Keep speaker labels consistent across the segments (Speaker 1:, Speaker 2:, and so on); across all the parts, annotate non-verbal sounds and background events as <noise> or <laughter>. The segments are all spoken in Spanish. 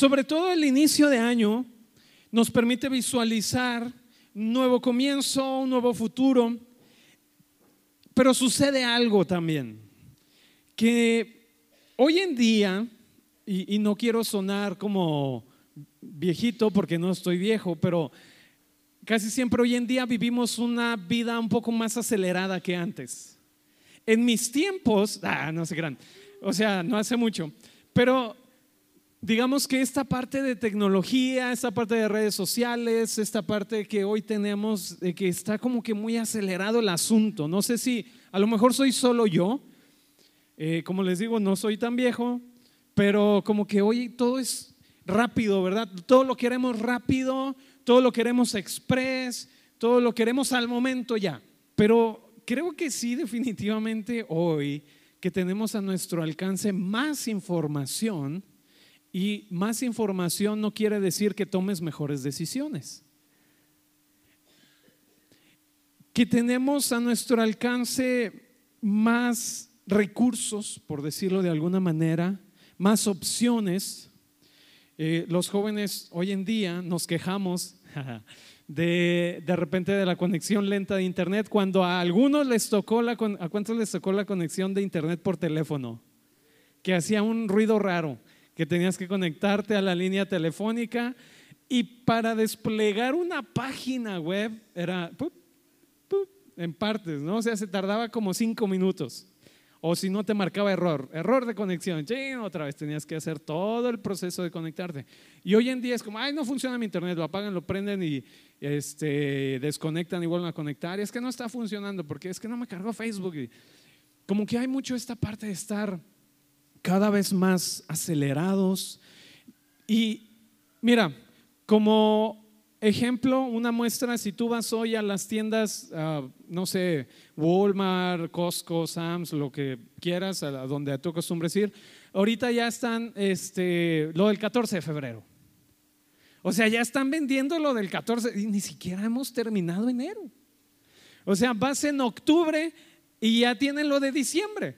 Speaker 1: Sobre todo el inicio de año nos permite visualizar un nuevo comienzo, un nuevo futuro, pero sucede algo también, que hoy en día, y, no quiero sonar como viejito porque no estoy viejo, pero casi siempre hoy en día vivimos una vida un poco más acelerada que antes. En mis tiempos, ah, no sé gran, o sea, no hace mucho, pero digamos que esta parte de tecnología, esta parte de redes sociales, esta parte que hoy tenemos, que está como que muy acelerado el asunto. No sé si a lo mejor soy solo yo, eh, como les digo, no soy tan viejo, pero como que hoy todo es rápido, ¿verdad? Todo lo queremos rápido, todo lo queremos express, todo lo queremos al momento ya. Pero creo que sí, definitivamente hoy que tenemos a nuestro alcance más información y más información no quiere decir que tomes mejores decisiones. Que tenemos a nuestro alcance más recursos, por decirlo de alguna manera, más opciones. Eh, los jóvenes hoy en día nos quejamos <laughs> de, de repente de la conexión lenta de Internet cuando a algunos les tocó la, a cuántos les tocó la conexión de Internet por teléfono, que hacía un ruido raro, que tenías que conectarte a la línea telefónica y para desplegar una página web era en partes, ¿no? O sea, se tardaba como cinco minutos. O si no te marcaba error, error de conexión, otra vez tenías que hacer todo el proceso de conectarte. Y hoy en día es como, ay, no funciona mi internet, lo apagan, lo prenden y este, desconectan y vuelven a conectar. Y es que no está funcionando porque es que no me cargó Facebook. Y como que hay mucho esta parte de estar cada vez más acelerados. Y mira, como ejemplo, una muestra, si tú vas hoy a las tiendas, ah, no sé, Walmart, Costco, Sam's, lo que quieras, a donde tú acostumbres ir, ahorita ya están este, lo del 14 de febrero. O sea, ya están vendiendo lo del 14 y ni siquiera hemos terminado enero. O sea, vas en octubre y ya tienen lo de diciembre.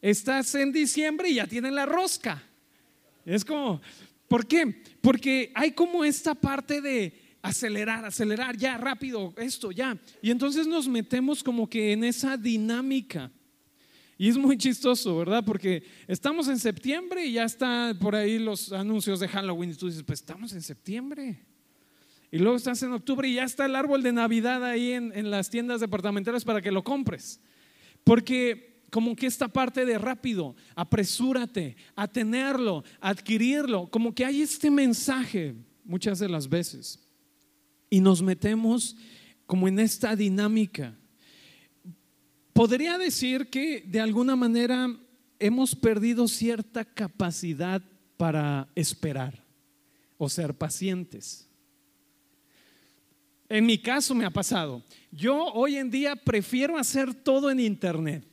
Speaker 1: Estás en diciembre y ya tienen la rosca. Es como, ¿por qué? Porque hay como esta parte de acelerar, acelerar, ya rápido, esto, ya. Y entonces nos metemos como que en esa dinámica. Y es muy chistoso, ¿verdad? Porque estamos en septiembre y ya están por ahí los anuncios de Halloween y tú dices, pues estamos en septiembre. Y luego estás en octubre y ya está el árbol de Navidad ahí en, en las tiendas departamentales para que lo compres. Porque como que esta parte de rápido, apresúrate a tenerlo, a adquirirlo, como que hay este mensaje muchas de las veces. Y nos metemos como en esta dinámica. Podría decir que de alguna manera hemos perdido cierta capacidad para esperar o ser pacientes. En mi caso me ha pasado. Yo hoy en día prefiero hacer todo en internet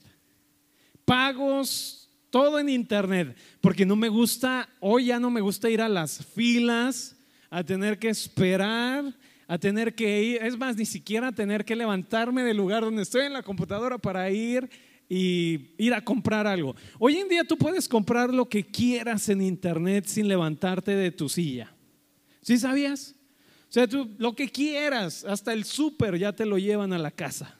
Speaker 1: pagos, todo en internet, porque no me gusta, hoy ya no me gusta ir a las filas, a tener que esperar, a tener que ir, es más, ni siquiera tener que levantarme del lugar donde estoy en la computadora para ir y ir a comprar algo. Hoy en día tú puedes comprar lo que quieras en internet sin levantarte de tu silla. ¿Sí sabías? O sea, tú lo que quieras, hasta el súper ya te lo llevan a la casa.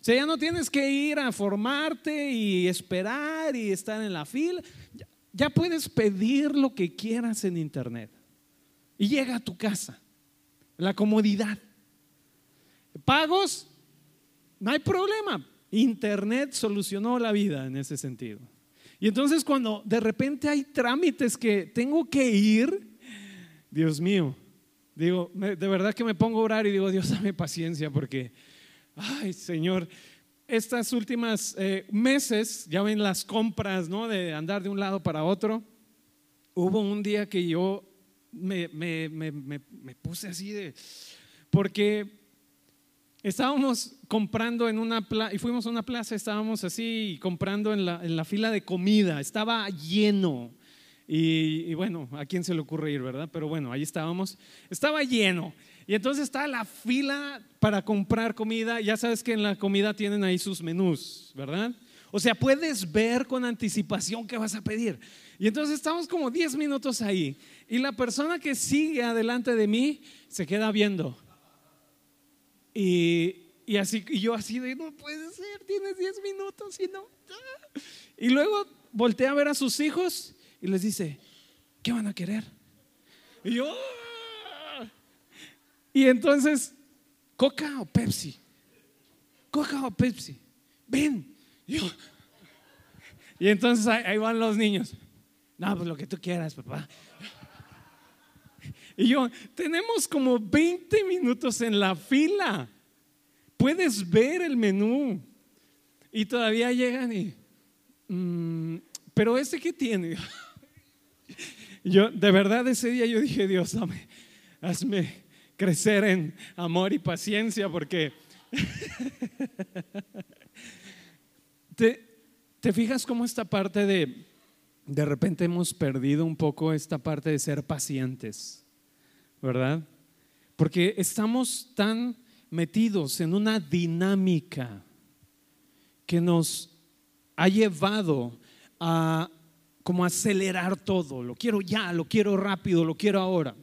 Speaker 1: O sea, ya no tienes que ir a formarte y esperar y estar en la fila. Ya, puedes pedir lo que quieras en internet. Y llega a tu casa. La comodidad. ¿Pagos? No hay problema. Internet solucionó la vida en ese sentido. Y entonces cuando de repente hay trámites que tengo que ir, Dios mío, digo, de verdad que me pongo a orar y digo, Dios, dame paciencia porque ay Señor, estas últimas eh, meses, ya ven las compras, ¿no? De andar de un lado para otro. Hubo un día que yo me, puse así de, porque estábamos comprando en una plaza, y fuimos a una plaza, estábamos así comprando en la, en la fila de comida, estaba lleno. Y, y, bueno, ¿a quién se le ocurre ir, verdad? Pero bueno, ahí estábamos. Estaba lleno. Y entonces está la fila para comprar comida. Ya sabes que en la comida tienen ahí sus menús, ¿verdad? O sea, puedes ver con anticipación qué vas a pedir. Y entonces estamos como 10 minutos ahí. Y la persona que sigue adelante de mí se queda viendo. Y, así, y yo así de, no puede ser, tienes 10 minutos y no. Y luego voltea a ver a sus hijos y les dice, ¿qué van a querer? Y yo, ah". Y entonces, ¿coca o Pepsi? ¿Coca o Pepsi? Ven. y entonces ahí van los niños. No, pues lo que tú quieras, papá. Y yo, tenemos como 20 minutos en la fila. Puedes ver el menú. Y todavía llegan y, mm, pero ese que tiene. <laughs> Yo, de verdad, ese día yo dije, Dios, dame, hazme crecer en amor y paciencia, porque <laughs> ¿Te, ¿Te, fijas cómo esta parte de, de repente hemos perdido un poco esta parte de ser pacientes, ¿verdad? Porque estamos tan metidos en una dinámica que nos ha llevado a como acelerar todo, lo quiero ya, lo quiero rápido, lo quiero ahora.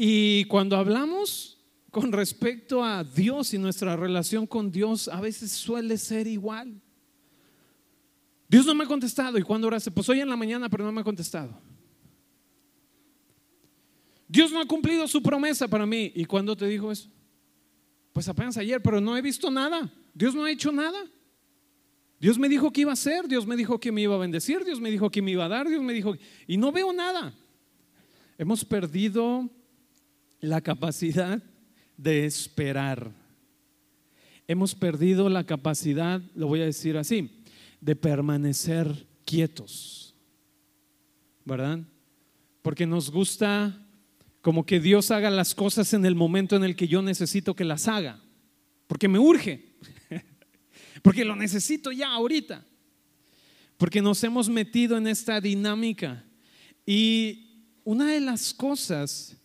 Speaker 1: Y cuando hablamos con respecto a Dios y nuestra relación con Dios, a veces suele ser igual. Dios no me ha contestado. ¿Y cuando oraste? Pues hoy en la mañana, pero no me ha contestado. Dios no ha cumplido su promesa para mí. ¿Y cuándo te dijo eso? Pues apenas ayer, pero no he visto nada. Dios no ha hecho nada. Dios me dijo que iba a hacer, Dios me dijo que me iba a bendecir, Dios me dijo que me iba a dar, Dios me dijo, y no veo nada. Hemos perdido la capacidad de esperar. Hemos perdido la capacidad, lo voy a decir así, de permanecer quietos. ¿Verdad? Porque nos gusta como que Dios haga las cosas en el momento en el que yo necesito que las haga. Porque me urge. <laughs> Porque lo necesito ya ahorita. Porque nos hemos metido en esta dinámica. Y una de las cosas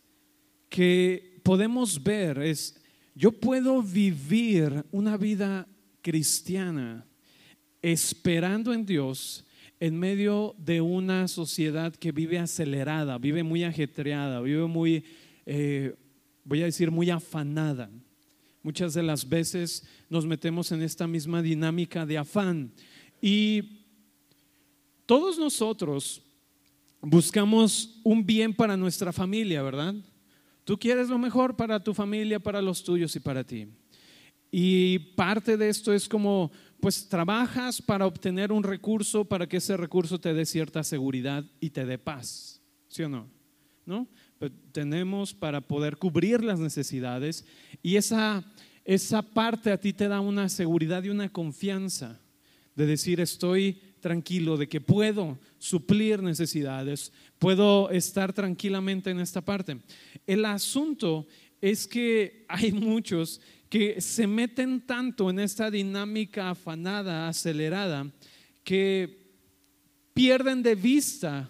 Speaker 1: que podemos ver es, yo puedo vivir una vida cristiana esperando en Dios en medio de una sociedad que vive acelerada, vive muy ajetreada, vive muy, eh, voy a decir, muy afanada. Muchas de las veces nos metemos en esta misma dinámica de afán. Y todos nosotros buscamos un bien para nuestra familia, ¿verdad? Tú quieres lo mejor para tu familia, para los tuyos y para ti. Y parte de esto es como, pues trabajas para obtener un recurso para que ese recurso te dé cierta seguridad y te dé paz, ¿sí o no? ¿No? tenemos para poder cubrir las necesidades y esa, esa parte a ti te da una seguridad y una confianza de decir estoy tranquilo, de que puedo suplir necesidades, puedo estar tranquilamente en esta parte. El asunto es que hay muchos que se meten tanto en esta dinámica afanada, acelerada, que pierden de vista,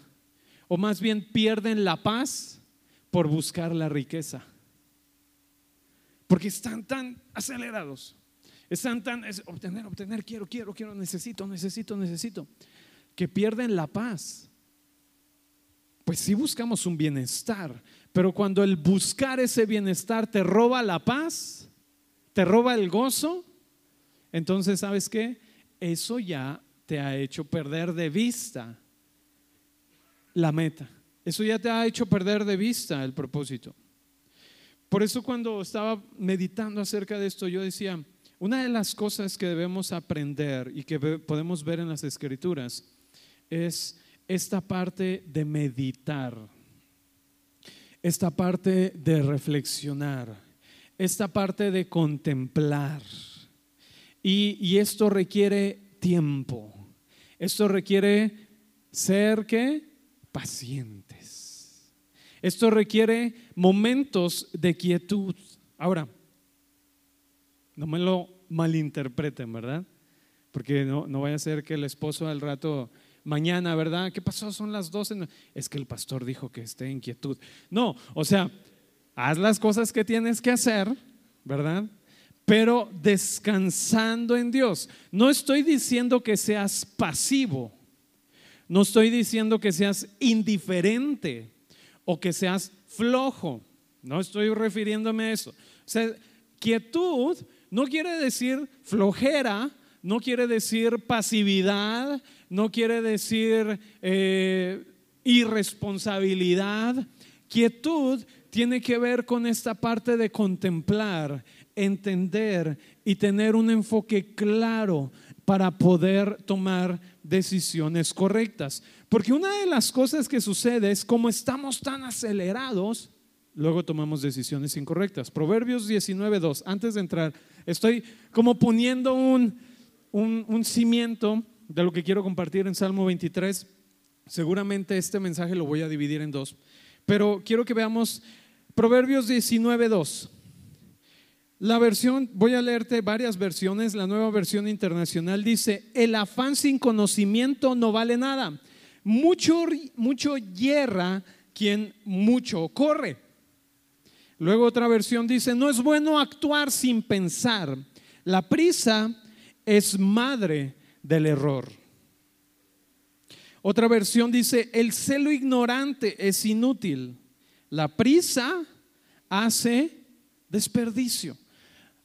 Speaker 1: o más bien pierden la paz por buscar la riqueza. Porque están tan acelerados, están tan, obtener, obtener, quiero, quiero, quiero, necesito, necesito, necesito, que pierden la paz. Pues sí buscamos un bienestar, pero cuando el buscar ese bienestar te roba la paz, te roba el gozo, entonces sabes qué, eso ya te ha hecho perder de vista la meta. Eso ya te ha hecho perder de vista el propósito. Por eso cuando estaba meditando acerca de esto, yo decía, una de las cosas que debemos aprender y que podemos ver en las escrituras es esta parte de meditar, esta parte de reflexionar, esta parte de contemplar. Y, y esto requiere tiempo, esto requiere ser que pacientes. Esto requiere momentos de quietud. Ahora, no me lo malinterpreten, ¿verdad? Porque no, no vaya a ser que el esposo al rato, mañana, ¿verdad? ¿Qué pasó? Son las 12. Es que el pastor dijo que esté en quietud. No, o sea, haz las cosas que tienes que hacer, ¿verdad? pero descansando en Dios. No estoy diciendo que seas pasivo, no estoy diciendo que seas indiferente o que seas flojo, no estoy refiriéndome a eso. O sea, quietud no quiere decir flojera, no quiere decir pasividad, no quiere decir eh, irresponsabilidad. Quietud tiene que ver con esta parte de contemplar, entender y tener un enfoque claro para poder tomar decisiones correctas. Porque una de las cosas que sucede es como estamos tan acelerados, luego tomamos decisiones incorrectas. Proverbios 19.2, antes de entrar, estoy como poniendo un, un, cimiento de lo que quiero compartir en Salmo 23. Seguramente este mensaje lo voy a dividir en dos, pero quiero que veamos Proverbios 19.2. La versión, voy a leerte varias versiones, la nueva versión internacional dice, el afán sin conocimiento no vale nada. Mucho, mucho hierra quien mucho corre. Luego otra versión dice, no es bueno actuar sin pensar. La prisa es madre del error. Otra versión dice, el celo ignorante es inútil. La prisa hace desperdicio.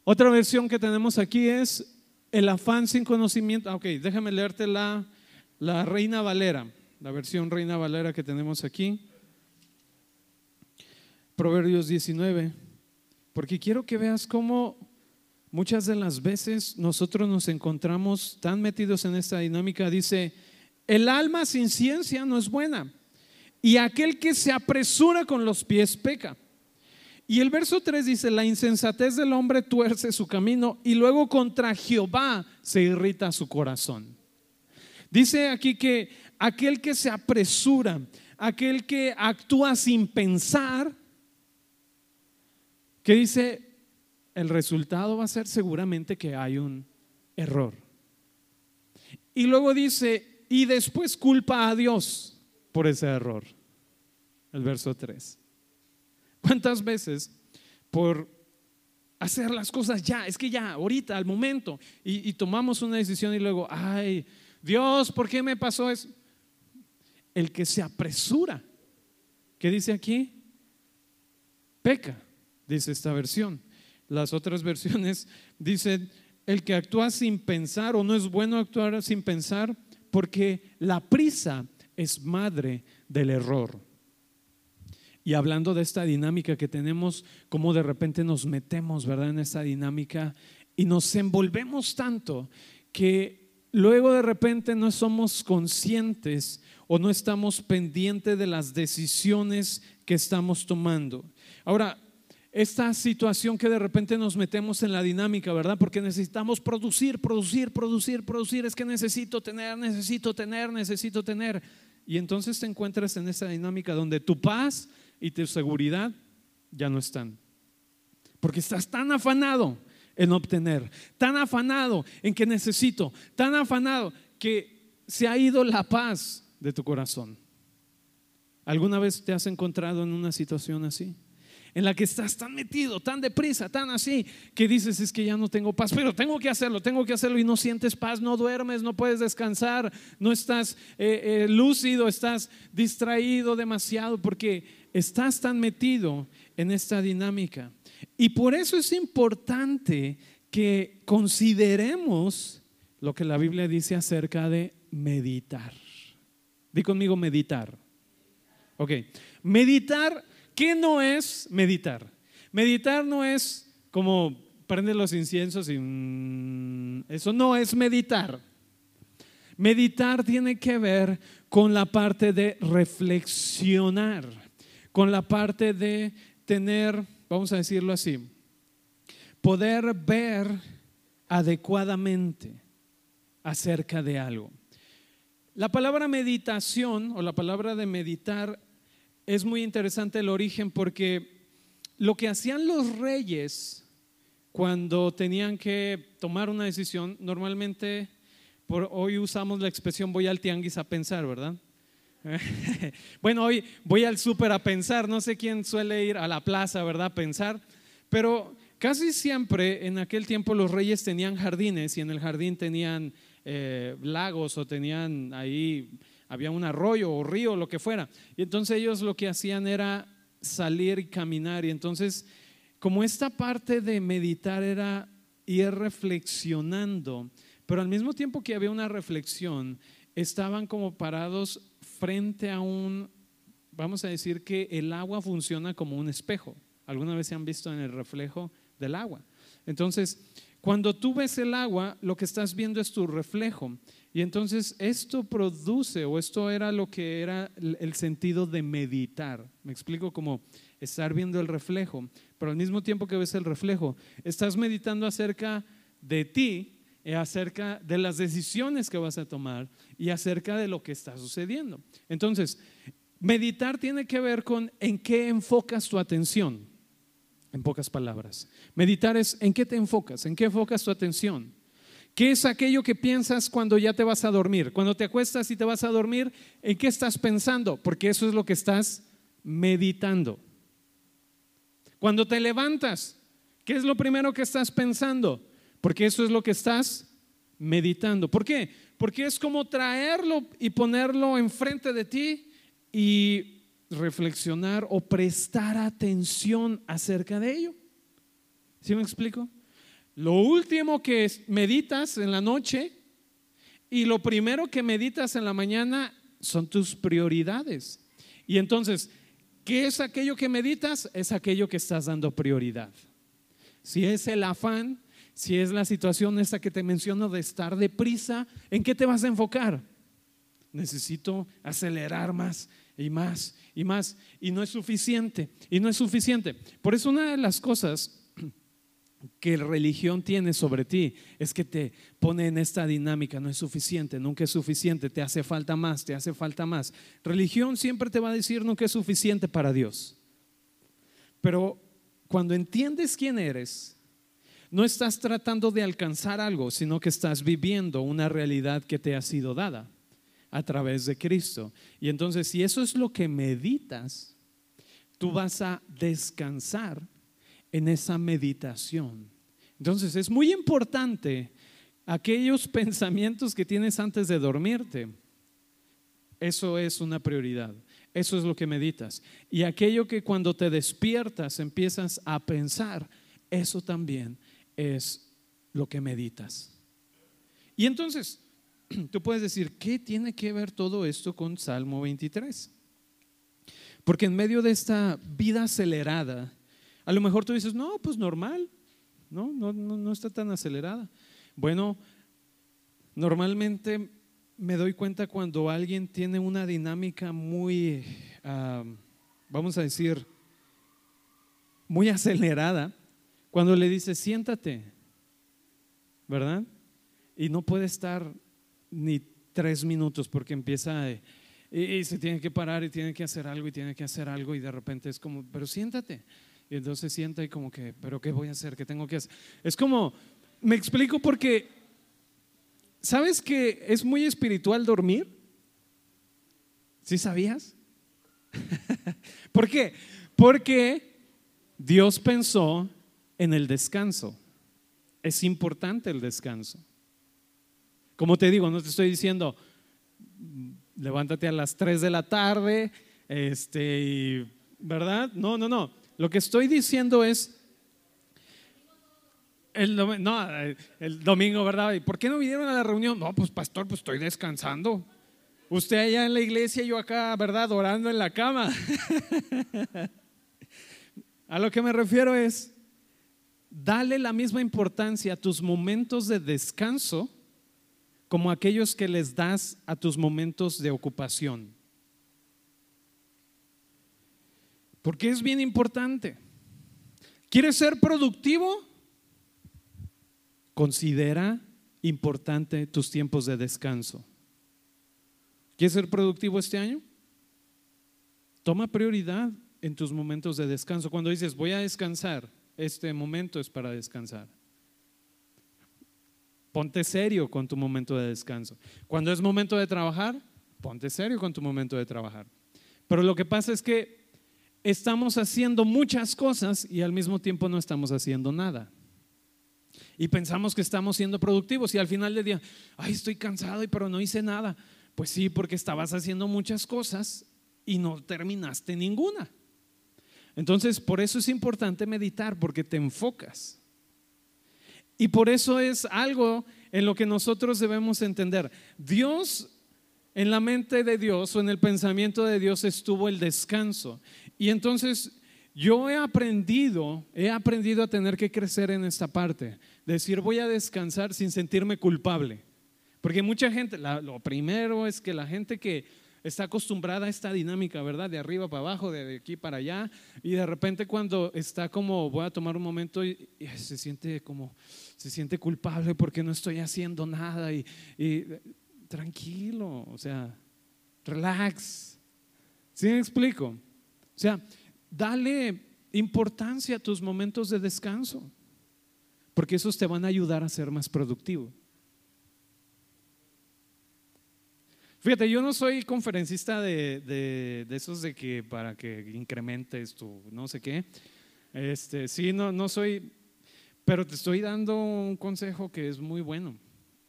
Speaker 1: Otra versión que tenemos aquí es el afán sin conocimiento. Ok, déjame leerte la, la Reina Valera, la versión Reina Valera que tenemos aquí. Proverbios 19. Porque quiero que veas cómo Muchas de las veces nosotros nos encontramos tan metidos en esta dinámica, dice, el alma sin ciencia no es buena y aquel que se apresura con los pies peca. Y el verso 3 dice, la insensatez del hombre tuerce su camino y luego contra Jehová se irrita su corazón. Dice aquí que aquel que se apresura, aquel que actúa sin pensar, que dice, el resultado va a ser seguramente que hay un error. Y luego dice, y después culpa a Dios por ese error. El verso 3. ¿Cuántas veces por hacer las cosas ya, es que ya, ahorita, al momento, y, tomamos una decisión y luego, ay, Dios, ¿por qué me pasó eso? El que se apresura, ¿qué dice aquí? Peca, dice esta versión. Las otras <laughs> versiones dicen, el que actúa sin pensar o no es bueno actuar sin pensar porque la prisa es madre del error. Y hablando de esta dinámica que tenemos, como de repente nos metemos, ¿verdad? En esta dinámica y nos envolvemos tanto que luego de repente no somos conscientes o no estamos pendientes de las decisiones que estamos tomando. Ahora, esta situación que de repente nos metemos en la dinámica, ¿verdad? Porque necesitamos producir, producir, producir, producir. Es que necesito tener, necesito tener, necesito tener. Y entonces te encuentras en esa dinámica donde tu paz y tu seguridad ya no están. Porque estás tan afanado en obtener, tan afanado en que necesito, tan afanado que se ha ido la paz de tu corazón. ¿Alguna vez te has encontrado en una situación así? En la que estás tan metido, tan deprisa, tan así, que dices es que ya no tengo paz, pero tengo que hacerlo, tengo que hacerlo y no sientes paz, no duermes, no puedes descansar, no estás eh, eh, lúcido, estás distraído demasiado porque estás tan metido en esta dinámica. Y por eso es importante que consideremos lo que la Biblia dice acerca de meditar. Di conmigo meditar. Ok, meditar ¿Qué no es meditar? Meditar no es como prender los inciensos y mm, eso no es meditar. Meditar tiene que ver con la parte de reflexionar, con la parte de tener, vamos a decirlo así, poder ver adecuadamente acerca de algo. La palabra meditación o la palabra de meditar es muy interesante el origen porque lo que hacían los reyes cuando tenían que tomar una decisión, normalmente hoy usamos la expresión voy al tianguis a pensar, ¿verdad? <laughs> bueno, hoy voy al súper a pensar, no sé quién suele ir a la plaza, ¿verdad? A pensar, pero casi siempre en aquel tiempo los reyes tenían jardines y en el jardín tenían eh, lagos o tenían ahí, había un arroyo o río, lo que fuera. Y entonces ellos lo que hacían era salir y caminar. Y entonces, como esta parte de meditar era ir reflexionando, pero al mismo tiempo que había una reflexión, estaban como parados frente a un, vamos a decir que el agua funciona como un espejo. ¿Alguna vez se han visto en el reflejo del agua? Entonces, cuando tú ves el agua, lo que estás viendo es tu reflejo. Y entonces esto produce, o esto era lo que era el sentido de meditar. Me explico como estar viendo el reflejo, pero al mismo tiempo que ves el reflejo, estás meditando acerca de ti, y acerca de las decisiones que vas a tomar y acerca de lo que está sucediendo. Entonces, meditar tiene que ver con en qué enfocas tu atención. En pocas palabras. Meditar es en qué te enfocas, en qué enfocas tu atención. ¿Qué es aquello que piensas cuando ya te vas a dormir? Cuando te acuestas y te vas a dormir, ¿en qué estás pensando? Porque eso es lo que estás meditando. Cuando te levantas, ¿qué es lo primero que estás pensando? Porque eso es lo que estás meditando. ¿Por qué? Porque es como traerlo y ponerlo enfrente de ti y reflexionar o prestar atención acerca de ello. ¿Sí me explico? Lo último que meditas en la noche y lo primero que meditas en la mañana son tus prioridades. Y entonces, ¿qué es aquello que meditas? Es aquello que estás dando prioridad. Si es el afán, si es la situación esta que te menciono de estar deprisa, ¿en qué te vas a enfocar? Necesito acelerar más y más y más. Y no es suficiente. Y no es suficiente. Por eso una de las cosas que religión tiene sobre ti es que te pone en esta dinámica, no es suficiente, nunca es suficiente, te hace falta más, te hace falta más. Religión siempre te va a decir nunca es suficiente para Dios. Pero cuando entiendes quién eres, no estás tratando de alcanzar algo, sino que estás viviendo una realidad que te ha sido dada a través de Cristo. Y entonces, si eso es lo que meditas, tú vas a descansar en esa meditación. Entonces, es muy importante aquellos pensamientos que tienes antes de dormirte. Eso es una prioridad. Eso es lo que meditas. Y aquello que cuando te despiertas empiezas a pensar, eso también es lo que meditas. Y entonces, <clears throat> tú puedes decir, ¿qué tiene que ver todo esto con Salmo 23? Porque en medio de esta vida acelerada, a lo mejor tú dices, no, pues normal, no, no, no, está tan acelerada. Bueno, normalmente me doy cuenta cuando alguien tiene una dinámica muy, vamos a decir, muy acelerada, cuando le dices, siéntate, ¿verdad? Y no puede estar ni tres minutos porque empieza y, se tiene que parar y tiene que hacer algo y tiene que hacer algo y de repente es como, pero siéntate. Y entonces sienta y como que, pero ¿qué voy a hacer? ¿Qué tengo que hacer? Es como, me explico porque, ¿sabes que es muy espiritual dormir? ¿Sí sabías? <laughs> ¿Por qué? Porque Dios pensó en el descanso. Es importante el descanso. Como te digo, no te estoy diciendo, levántate a las 3 de la tarde, este, ¿verdad? No, no, no. Lo que estoy diciendo es, el, no, el domingo, ¿verdad? ¿Y por qué no vinieron a la reunión? No, pues pastor, pues estoy descansando. Usted allá en la iglesia, yo acá, ¿verdad? Orando en la cama. <laughs> a lo que me refiero es, dale la misma importancia a tus momentos de descanso como aquellos que les das a tus momentos de ocupación. Porque es bien importante. ¿Quieres ser productivo? Considera importante tus tiempos de descanso. ¿Quieres ser productivo este año? Toma prioridad en tus momentos de descanso. Cuando dices, voy a descansar, este momento es para descansar. Ponte serio con tu momento de descanso. Cuando es momento de trabajar, ponte serio con tu momento de trabajar. Pero lo que pasa es que estamos haciendo muchas cosas y al mismo tiempo no estamos haciendo nada. Y pensamos que estamos siendo productivos y al final del día, ay, estoy cansado pero no hice nada. Pues sí, porque estabas haciendo muchas cosas y no terminaste ninguna. Entonces, por eso es importante meditar, porque te enfocas. Y por eso es algo en lo que nosotros debemos entender. Dios, en la mente de Dios o en el pensamiento de Dios estuvo el descanso. Y entonces yo he aprendido, he aprendido a tener que crecer en esta parte. Decir, voy a descansar sin sentirme culpable. Porque mucha gente, lo primero es que la gente que está acostumbrada a esta dinámica, ¿verdad? De arriba para abajo, de aquí para allá, y de repente cuando está como, voy a tomar un momento y, se siente como, se siente culpable porque no estoy haciendo nada y, y tranquilo, o sea, relax. ¿Sí me explico? O sea, dale importancia a tus momentos de descanso, porque esos te van a ayudar a ser más productivo. Fíjate, yo no soy conferencista de, esos de que para que incrementes tu no sé qué. Este, sí, no, no soy, pero te estoy dando un consejo que es muy bueno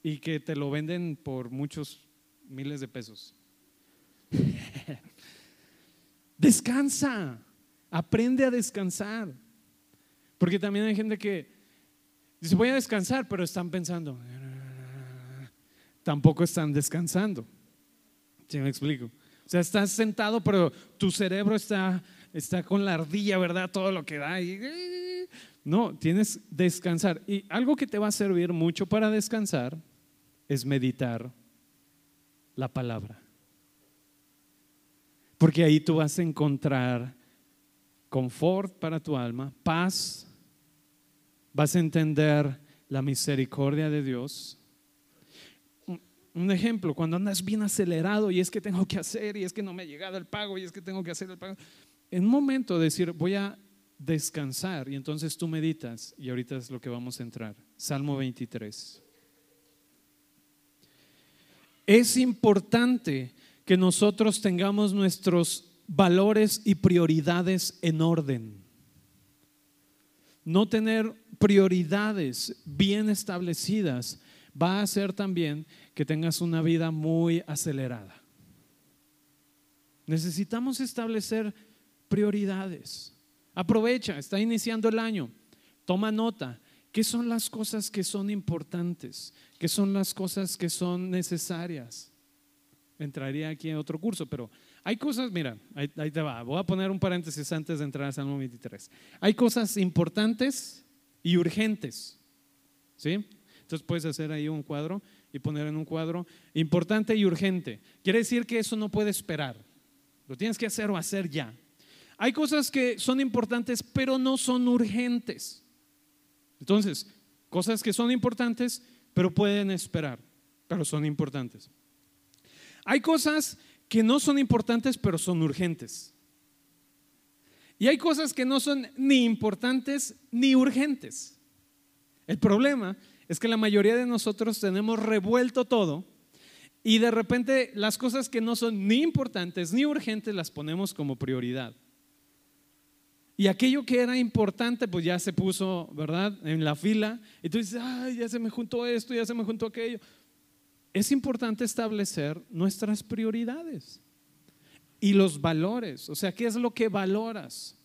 Speaker 1: y que te lo venden por muchos miles de pesos. <laughs> Descansa. Aprende a descansar. Porque también hay gente que dice, voy a descansar, pero están pensando. Tampoco están descansando. ¿Sí me explico? O sea, estás sentado, pero tu cerebro está, está con la ardilla, ¿verdad? Todo lo que da. Y, no, tienes descansar. Y algo que te va a servir mucho para descansar es meditar la palabra. Porque ahí tú vas a encontrar confort para tu alma, paz, vas a entender la misericordia de Dios. Un ejemplo, cuando andas bien acelerado y es que tengo que hacer y es que no me ha llegado el pago y es que tengo que hacer el pago. En un momento decir, voy a descansar y entonces tú meditas y ahorita es lo que vamos a entrar. Salmo 23. Es importante que nosotros tengamos nuestros valores y prioridades en orden. No tener prioridades bien establecidas va a hacer también que tengas una vida muy acelerada. Necesitamos establecer prioridades. Aprovecha, está iniciando el año. Toma nota. ¿Qué son las cosas que son importantes? ¿Qué son las cosas que son necesarias? Entraría aquí en otro curso, pero hay cosas, mira, ahí, te va, voy a poner un paréntesis antes de entrar a Salmo 23. Hay cosas importantes y urgentes, ¿sí? Entonces puedes hacer ahí un cuadro y poner en un cuadro importante y urgente. Quiere decir que eso no puede esperar, lo tienes que hacer o hacer ya. Hay cosas que son importantes pero no son urgentes. Entonces, cosas que son importantes pero pueden esperar, pero son importantes. Hay cosas que no son importantes, pero son urgentes. Y hay cosas que no son ni importantes ni urgentes. El problema es que la mayoría de nosotros tenemos revuelto todo y de repente las cosas que no son ni importantes ni urgentes las ponemos como prioridad. Y aquello que era importante, pues ya se puso, ¿verdad? En la fila. Y tú dices, ay, ya se me juntó esto, ya se me juntó aquello es importante establecer nuestras prioridades y los valores. O sea, ¿qué es lo que valoras?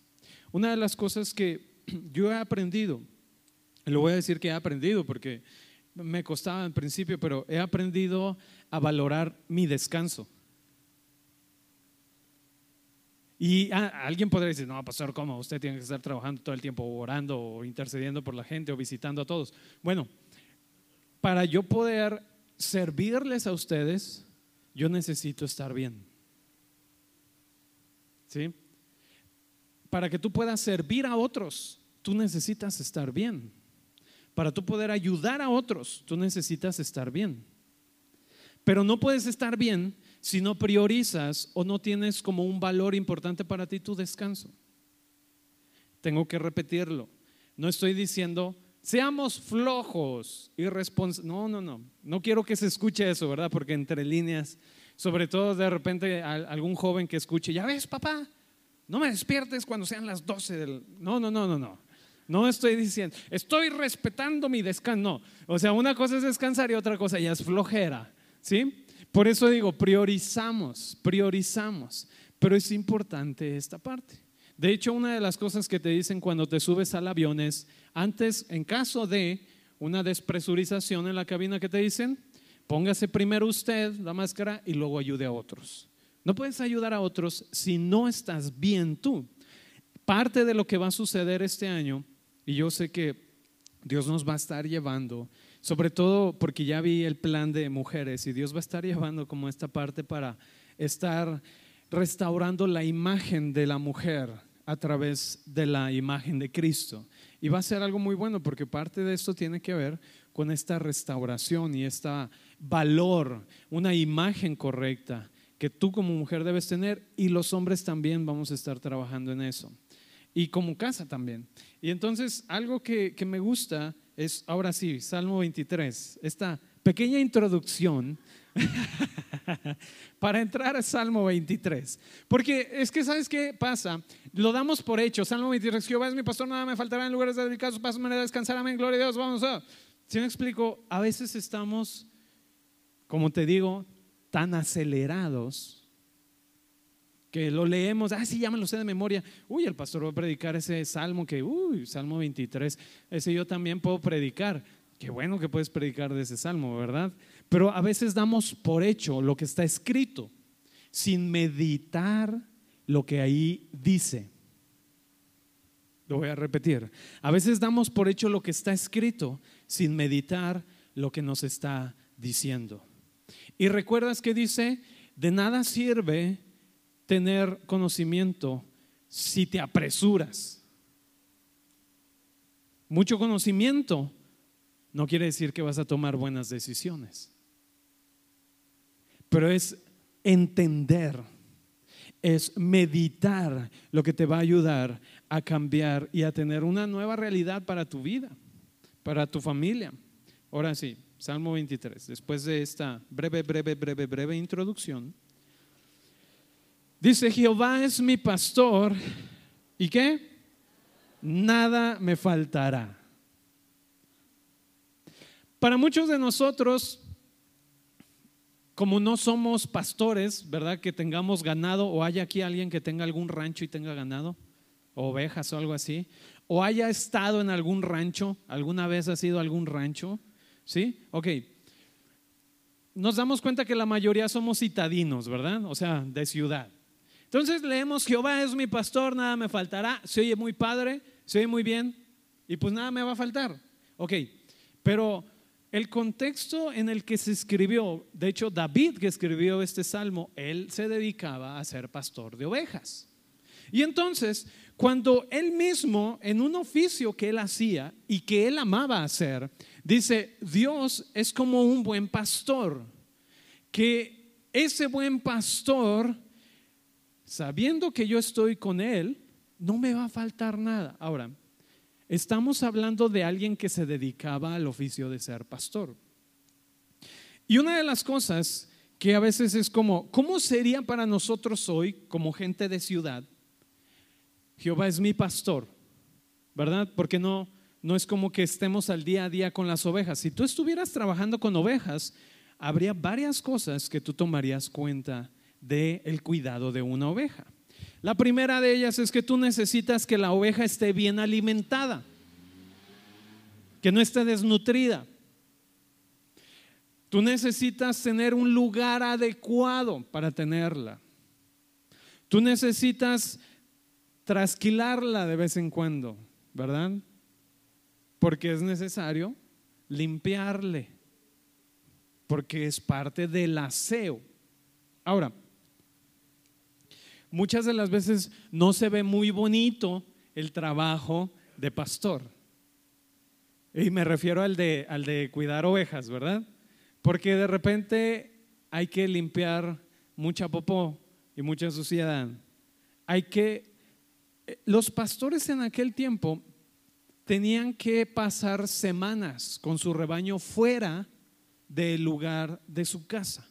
Speaker 1: Una de las cosas que <clears throat> yo he aprendido, lo voy a decir que he aprendido porque me costaba en principio, pero he aprendido a valorar mi descanso. Y alguien podría decir, no, pastor, ¿cómo? Usted tiene que estar trabajando todo el tiempo, orando o intercediendo por la gente o visitando a todos. Bueno, para yo poder servirles a ustedes, yo necesito estar bien. ¿Sí? Para que tú puedas servir a otros, tú necesitas estar bien. Para tú poder ayudar a otros, tú necesitas estar bien. Pero no puedes estar bien si no priorizas o no tienes como un valor importante para ti tu descanso. Tengo que repetirlo. No estoy diciendo Seamos flojos, irresponsables. No, no, no. No quiero que se escuche eso, ¿verdad? Porque entre líneas, sobre todo de repente algún joven que escuche, ya ves, papá, No me despiertes cuando sean las 12 del... No, no, no, no, no. No estoy diciendo, estoy respetando mi descanso. No. O sea, una cosa es descansar y otra cosa ya es flojera. ¿Sí? Por eso digo, priorizamos, priorizamos. Pero es importante esta parte. De hecho, una de las cosas que te dicen cuando te subes al avión es, antes, en caso de una despresurización en la cabina que te dicen, póngase primero usted la máscara y luego ayude a otros. No puedes ayudar a otros si no estás bien tú. Parte de lo que va a suceder este año, y yo sé que Dios nos va a estar llevando, sobre todo porque ya vi el plan de mujeres, y Dios va a estar llevando como esta parte para estar restaurando la imagen de la mujer a través de la imagen de Cristo. Y va a ser algo muy bueno porque parte de esto tiene que ver con esta restauración y este valor, una imagen correcta que tú como mujer debes tener y los hombres también vamos a estar trabajando en eso. Y como casa también. Y entonces algo que, que me gusta es, ahora sí, Salmo 23, esta pequeña introducción <laughs> para entrar a Salmo 23. Porque es que, ¿sabes qué pasa? Lo damos por hecho. Salmo 23, Jehová es mi pastor, nada me faltará en lugares dedicados, paso manera de descansar, amén, gloria a Dios, vamos a... Si me explico, a veces estamos, como te digo, tan acelerados que lo leemos, ah, sí, ya me lo sé de memoria. Uy, el pastor va a predicar ese salmo que, uy, Salmo 23, ese yo también puedo predicar. Qué bueno que puedes predicar de ese salmo, ¿verdad? Pero a veces damos por hecho lo que está escrito sin meditar lo que ahí dice. Lo voy a repetir. A veces damos por hecho lo que está escrito sin meditar lo que nos está diciendo. Y recuerdas que dice, de nada sirve tener conocimiento si te apresuras. Mucho conocimiento no quiere decir que vas a tomar buenas decisiones pero es entender, es meditar lo que te va a ayudar a cambiar y a tener una nueva realidad para tu vida, para tu familia. Ahora sí, Salmo 23, después de esta breve, breve, breve, breve introducción, dice, Jehová es mi pastor, ¿y qué? Nada me faltará. Para muchos de nosotros, como no somos pastores, ¿verdad? Que tengamos ganado o haya aquí alguien que tenga algún rancho y tenga ganado, ovejas o algo así, o haya estado en algún rancho, alguna vez ha sido algún rancho, ¿sí? Ok. Nos damos cuenta que la mayoría somos citadinos, ¿verdad? O sea, de ciudad. Entonces leemos, Jehová es mi pastor, nada me faltará, se oye muy padre, se oye muy bien, y pues nada me va a faltar. Ok, pero el contexto en el que se escribió, de hecho David que escribió este salmo, él se dedicaba a ser pastor de ovejas. Y entonces, cuando él mismo, en un oficio que él hacía y que él amaba hacer, dice, Dios es como un buen pastor, que ese buen pastor, sabiendo que yo estoy con él, no me va a faltar nada. Ahora, Estamos hablando de alguien que se dedicaba al oficio de ser pastor. Y una de las cosas que a veces es como, ¿cómo sería para nosotros hoy como gente de ciudad? Jehová es mi pastor, ¿verdad? Porque no, no es como que estemos al día a día con las ovejas. Si tú estuvieras trabajando con ovejas, habría varias cosas que tú tomarías cuenta del el cuidado de una oveja. La primera de ellas es que tú necesitas que la oveja esté bien alimentada, que no esté desnutrida. Tú necesitas tener un lugar adecuado para tenerla. Tú necesitas trasquilarla de vez en cuando, ¿verdad? Porque es necesario limpiarle, porque es parte del aseo. Ahora, muchas de las veces no se ve muy bonito el trabajo de pastor. Y me refiero al de, al de cuidar ovejas, ¿verdad? Porque de repente hay que limpiar mucha popó y mucha suciedad. Hay que... Eh, los pastores en aquel tiempo tenían que pasar semanas con su rebaño fuera del lugar de su casa.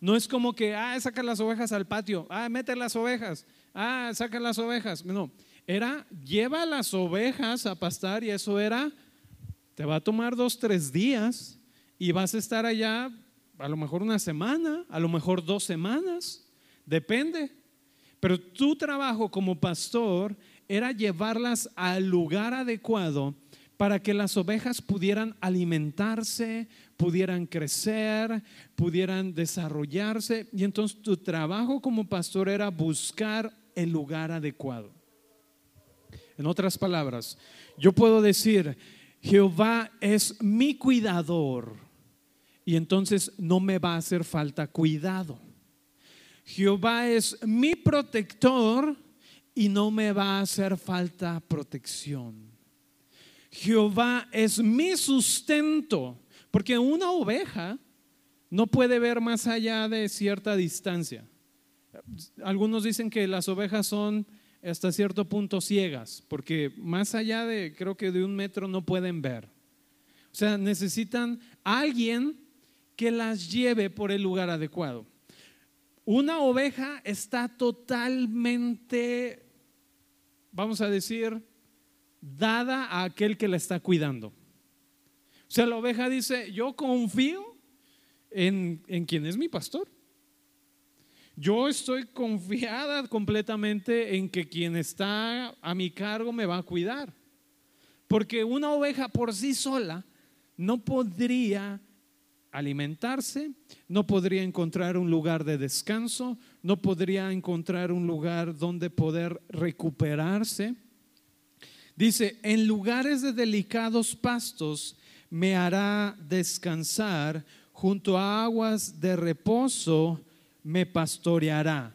Speaker 1: No es como que, ah, saca las ovejas al patio, ah, mete las ovejas, ah, saca las ovejas. No, era, lleva las ovejas a pastar y eso era, te va a tomar dos, tres días y vas a estar allá a lo mejor una semana, a lo mejor dos semanas, depende. Pero tu trabajo como pastor era llevarlas al lugar adecuado para que las ovejas pudieran alimentarse, pudieran crecer, pudieran desarrollarse. Y entonces tu trabajo como pastor era buscar el lugar adecuado. En otras palabras, yo puedo decir, Jehová es mi cuidador y entonces no me va a hacer falta cuidado. Jehová es mi protector y no me va a hacer falta protección. Jehová es mi sustento, porque una oveja no puede ver más allá de cierta distancia. Algunos dicen que las ovejas son hasta cierto punto ciegas, porque más allá de, creo que de un metro no pueden ver. O sea, necesitan alguien que las lleve por el lugar adecuado. Una oveja está totalmente, vamos a decir, dada a aquel que la está cuidando. O sea, la oveja dice, yo confío en, en quien es mi pastor. Yo estoy confiada completamente en que quien está a mi cargo me va a cuidar. Porque una oveja por sí sola no podría alimentarse, no podría encontrar un lugar de descanso, no podría encontrar un lugar donde poder recuperarse. Dice, en lugares de delicados pastos me hará descansar, junto a aguas de reposo me pastoreará.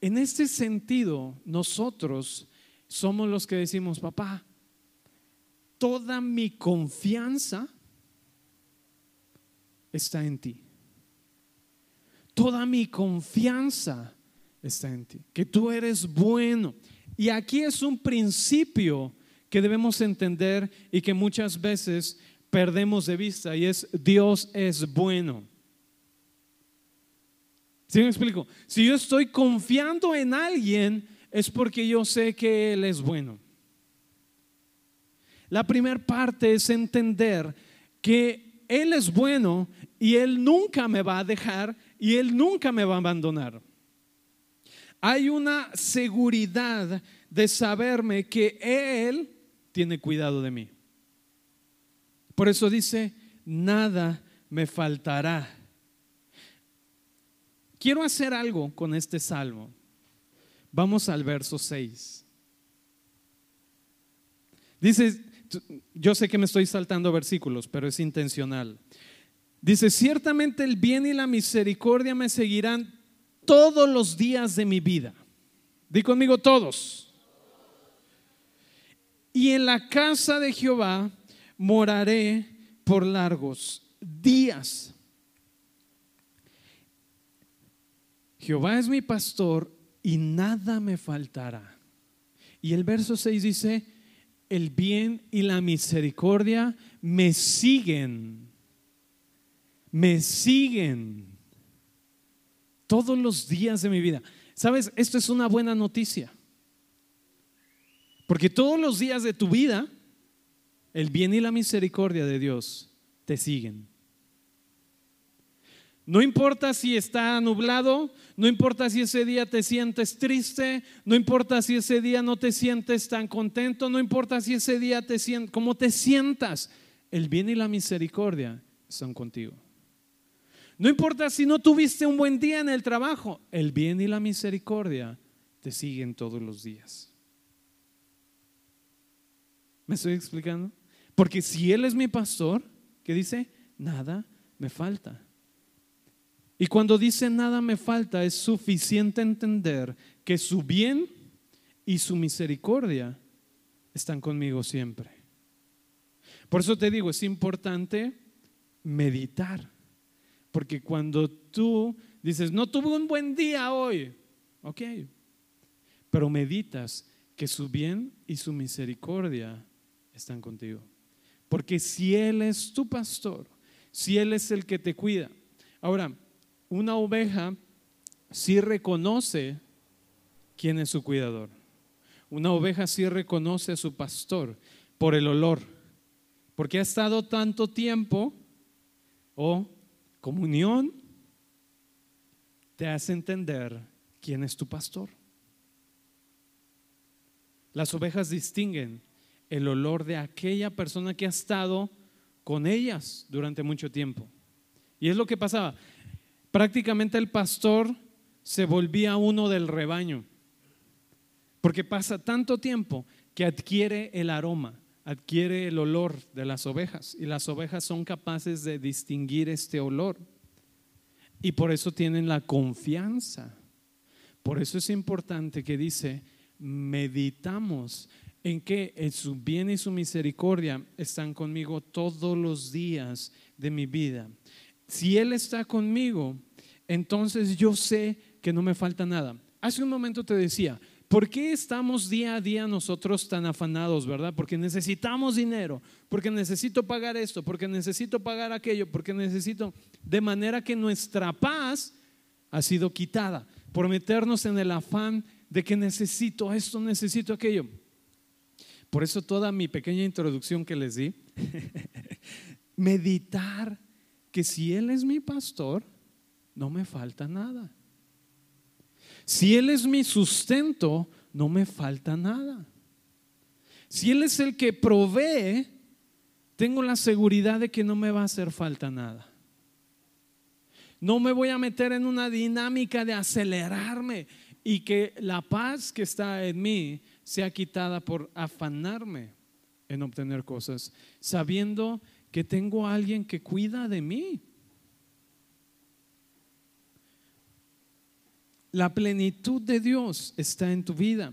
Speaker 1: En este sentido, nosotros somos los que decimos, papá, toda mi confianza está en ti. Toda mi confianza está en ti, que tú eres bueno. Y aquí es un principio que debemos entender y que muchas veces perdemos de vista y es Dios es bueno. ¿Sí me explico? Si yo estoy confiando en alguien es porque yo sé que Él es bueno. La primera parte es entender que él es bueno y Él nunca me va a dejar y Él nunca me va a abandonar. Hay una seguridad de saberme que Él tiene cuidado de mí. Por eso dice, nada me faltará. Quiero hacer algo con este salmo. Vamos al verso 6. Dice, yo sé que me estoy saltando versículos, pero es intencional. Dice, ciertamente el bien y la misericordia me seguirán todos los días de mi vida. Di conmigo todos. Y en la casa de Jehová moraré por largos días. Jehová es mi pastor y nada me faltará. Y el verso 6 dice, el bien y la misericordia me siguen, me siguen todos los días de mi vida. ¿Sabes? Esto es una buena noticia. Porque todos los días de tu vida, el bien y la misericordia de Dios te siguen. No importa si está nublado, no importa si ese día te sientes triste, no importa si ese día no te sientes tan contento, no importa si ese día te sientes, como te sientas, el bien y la misericordia están contigo. No importa si no tuviste un buen día en el trabajo, el bien y la misericordia te siguen todos los días. ¿Me estoy explicando? Porque si Él es mi pastor, ¿qué dice? Nada me falta. Y cuando dice nada me falta, es suficiente entender que su bien y su misericordia están conmigo siempre. Por eso te digo, es importante meditar. Porque cuando tú dices, no tuve un buen día hoy, ok, pero meditas que su bien y su misericordia están contigo. Porque si Él es tu pastor, si Él es el que te cuida, Ahora, una oveja sí reconoce quién es su cuidador. Una oveja sí reconoce a su pastor por el olor, porque ha estado tanto tiempo o comunión te hace entender quién es tu pastor. Las ovejas distinguen el olor de aquella persona que ha estado con ellas durante mucho tiempo. Y es lo que pasaba. Prácticamente el pastor se volvía uno del rebaño, porque pasa tanto tiempo que adquiere el aroma, adquiere el olor de las ovejas, y las ovejas son capaces de distinguir este olor. Y por eso tienen la confianza. Por eso es importante que dice, meditamos en que en su bien y su misericordia están conmigo todos los días de mi vida. Si Él está conmigo, entonces yo sé que no me falta nada. Hace un momento te decía, ¿por qué estamos día a día nosotros tan afanados, verdad? Porque necesitamos dinero, porque necesito pagar esto, porque necesito pagar aquello, porque necesito, de manera que nuestra paz ha sido quitada por meternos en el afán de que necesito esto, necesito aquello. Por eso toda mi pequeña introducción que les di, <laughs> meditar que si Él es mi pastor, no me falta nada. Si Él es mi sustento, no me falta nada. Si Él es el que provee, tengo la seguridad de que no me va a hacer falta nada. No me voy a meter en una dinámica de acelerarme y que la paz que está en mí sea quitada por afanarme en obtener cosas, sabiendo que tengo a alguien que cuida de mí. La plenitud de Dios está en tu vida.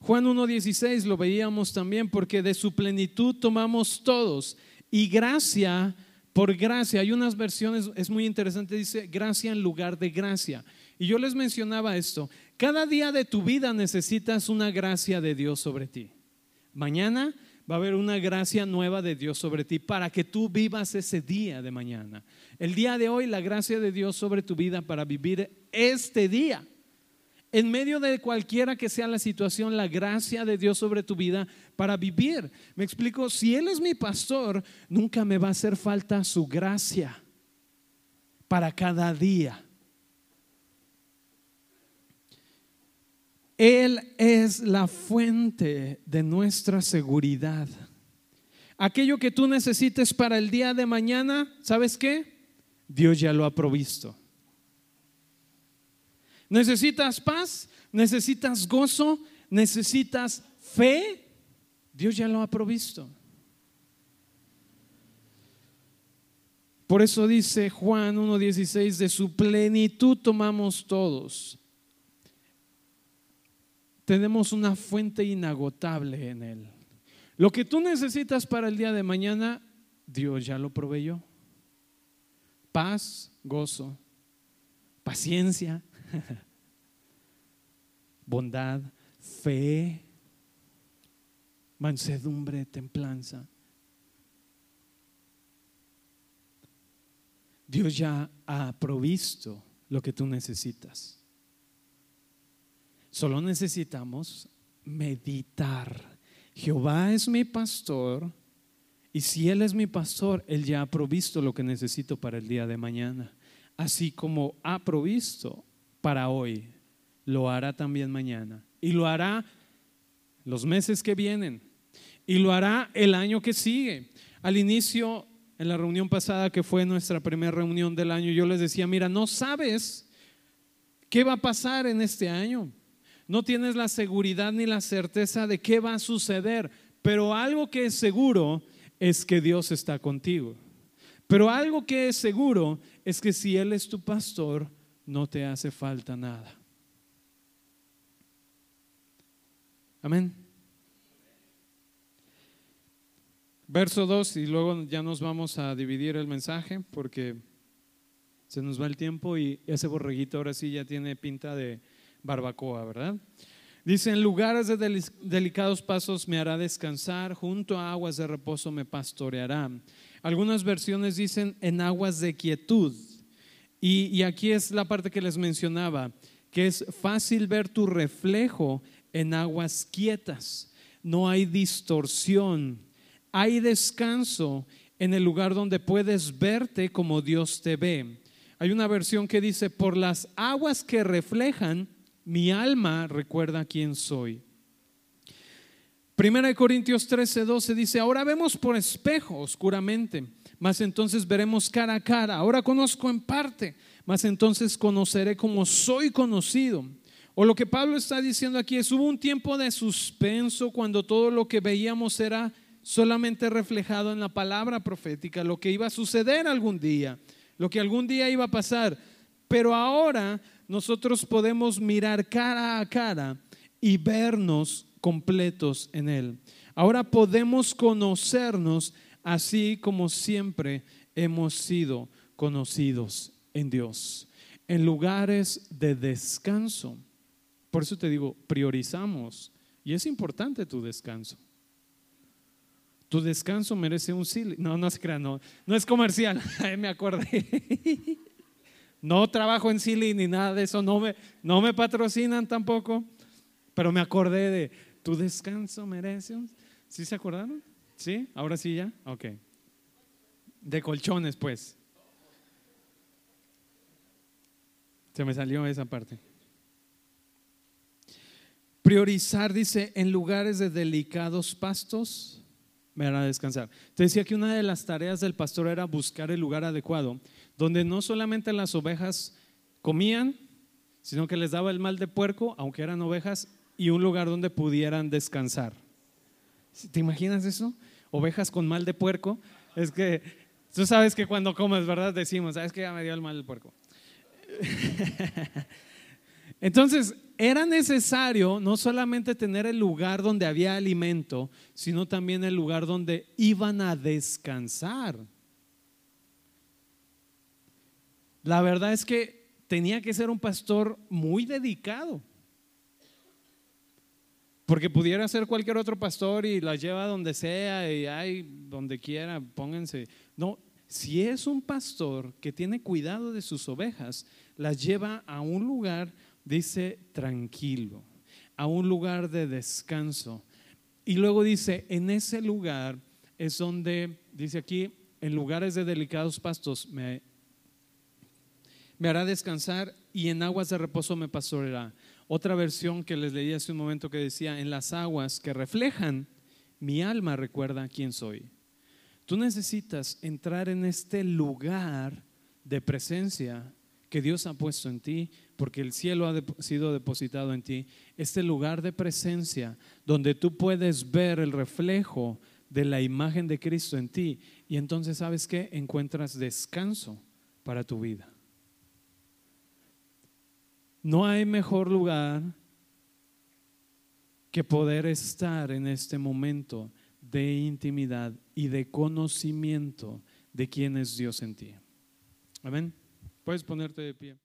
Speaker 1: Juan 1.16 lo veíamos también porque de su plenitud tomamos todos y gracia por gracia. Hay unas versiones, es muy interesante, dice gracia en lugar de gracia. Y yo les mencionaba esto, cada día de tu vida necesitas una gracia de Dios sobre ti. Mañana va a haber una gracia nueva de Dios sobre ti para que tú vivas ese día de mañana. El día de hoy, la gracia de Dios sobre tu vida para vivir este día. En medio de cualquiera que sea la situación, la gracia de Dios sobre tu vida para vivir. Me explico, si Él es mi pastor, nunca me va a hacer falta su gracia para cada día. Él es la fuente de nuestra seguridad. Aquello que tú necesites para el día de mañana, ¿sabes qué? Dios ya lo ha provisto. ¿Necesitas paz? ¿Necesitas gozo? ¿Necesitas fe? Dios ya lo ha provisto. Por eso dice Juan 1.16, de su plenitud tomamos todos tenemos una fuente inagotable en Él. Lo que tú necesitas para el día de mañana, Dios ya lo proveyó. Paz, gozo, paciencia, <laughs> bondad, fe, mansedumbre, templanza. Dios ya ha provisto lo que tú necesitas. Solo necesitamos meditar. Jehová es mi pastor y si Él es mi pastor, Él ya ha provisto lo que necesito para el día de mañana. Así como ha provisto para hoy, lo hará también mañana. Y lo hará los meses que vienen. Y lo hará el año que sigue. Al inicio, en la reunión pasada, que fue nuestra primera reunión del año, yo les decía, mira, no sabes qué va a pasar en este año no tienes la seguridad ni la certeza de qué va a suceder, pero algo que es seguro es que Dios está contigo. Pero algo que es seguro es que si Él es tu pastor, no te hace falta nada. Amén. Verso 2 y luego ya nos vamos a dividir el mensaje porque se nos va el tiempo y ese borreguito ahora sí ya tiene pinta de barbacoa, ¿verdad? Dice, en lugares de delicados pasos me hará descansar, junto a aguas de reposo me pastoreará. Algunas versiones dicen en aguas de quietud. Y, y aquí es la parte que les mencionaba, que es fácil ver tu reflejo en aguas quietas. No hay distorsión, hay descanso en el lugar donde puedes verte como Dios te ve. Hay una versión que dice, por las aguas que reflejan, mi alma recuerda quién soy. Primera de Corintios 13, 12 dice, ahora vemos por espejo oscuramente, mas entonces veremos cara a cara. Ahora conozco en parte, mas entonces conoceré como soy conocido. O lo que Pablo está diciendo aquí es, hubo un tiempo de suspenso cuando todo lo que veíamos era solamente reflejado en la palabra profética, lo que iba a suceder algún día, lo que algún día iba a pasar. Pero ahora nosotros podemos mirar cara a cara y vernos completos en Él. Ahora podemos conocernos así como siempre hemos sido conocidos en Dios, en lugares de descanso. Por eso te digo, priorizamos y es importante tu descanso. Tu descanso merece un sí. No, no se crea, no, no es comercial. <laughs> me acordé. <laughs> No trabajo en Silly ni nada de eso, no me, no me patrocinan tampoco, pero me acordé de tu descanso merece un... ¿Sí se acordaron? ¿Sí? ¿Ahora sí ya? Ok. De colchones, pues. Se me salió esa parte. Priorizar, dice, en lugares de delicados pastos, me hará descansar. Te decía que una de las tareas del pastor era buscar el lugar adecuado, donde no solamente las ovejas comían, sino que les daba el mal de puerco, aunque eran ovejas, y un lugar donde pudieran descansar. ¿Te imaginas eso? Ovejas con mal de puerco. Es que tú sabes que cuando comes, ¿verdad? Decimos, ¿sabes que ya me dio el mal de puerco? <laughs> Entonces, era necesario no solamente tener el lugar donde había alimento, sino también el lugar donde iban a descansar. La verdad es que tenía que ser un pastor muy dedicado. Porque pudiera ser cualquier otro pastor y la lleva donde sea y hay donde quiera, pónganse. No, si es un pastor que tiene cuidado de sus ovejas, las lleva a un lugar, dice, tranquilo, a un lugar de descanso. Y luego dice, en ese lugar es donde, dice aquí, en lugares de delicados pastos me, me hará descansar y en aguas de reposo me pastoreará. Otra versión que les leí hace un momento que decía, en las aguas que reflejan, mi alma recuerda quién soy. Tú necesitas entrar en este lugar de presencia que Dios ha puesto en ti, porque el cielo ha sido depositado en ti, este lugar de presencia donde tú puedes ver el reflejo de la imagen de Cristo en ti y entonces sabes que encuentras descanso para tu vida. No hay mejor lugar que poder estar en este momento de intimidad y de conocimiento de quién es Dios en ti. Amén. Puedes ponerte de pie.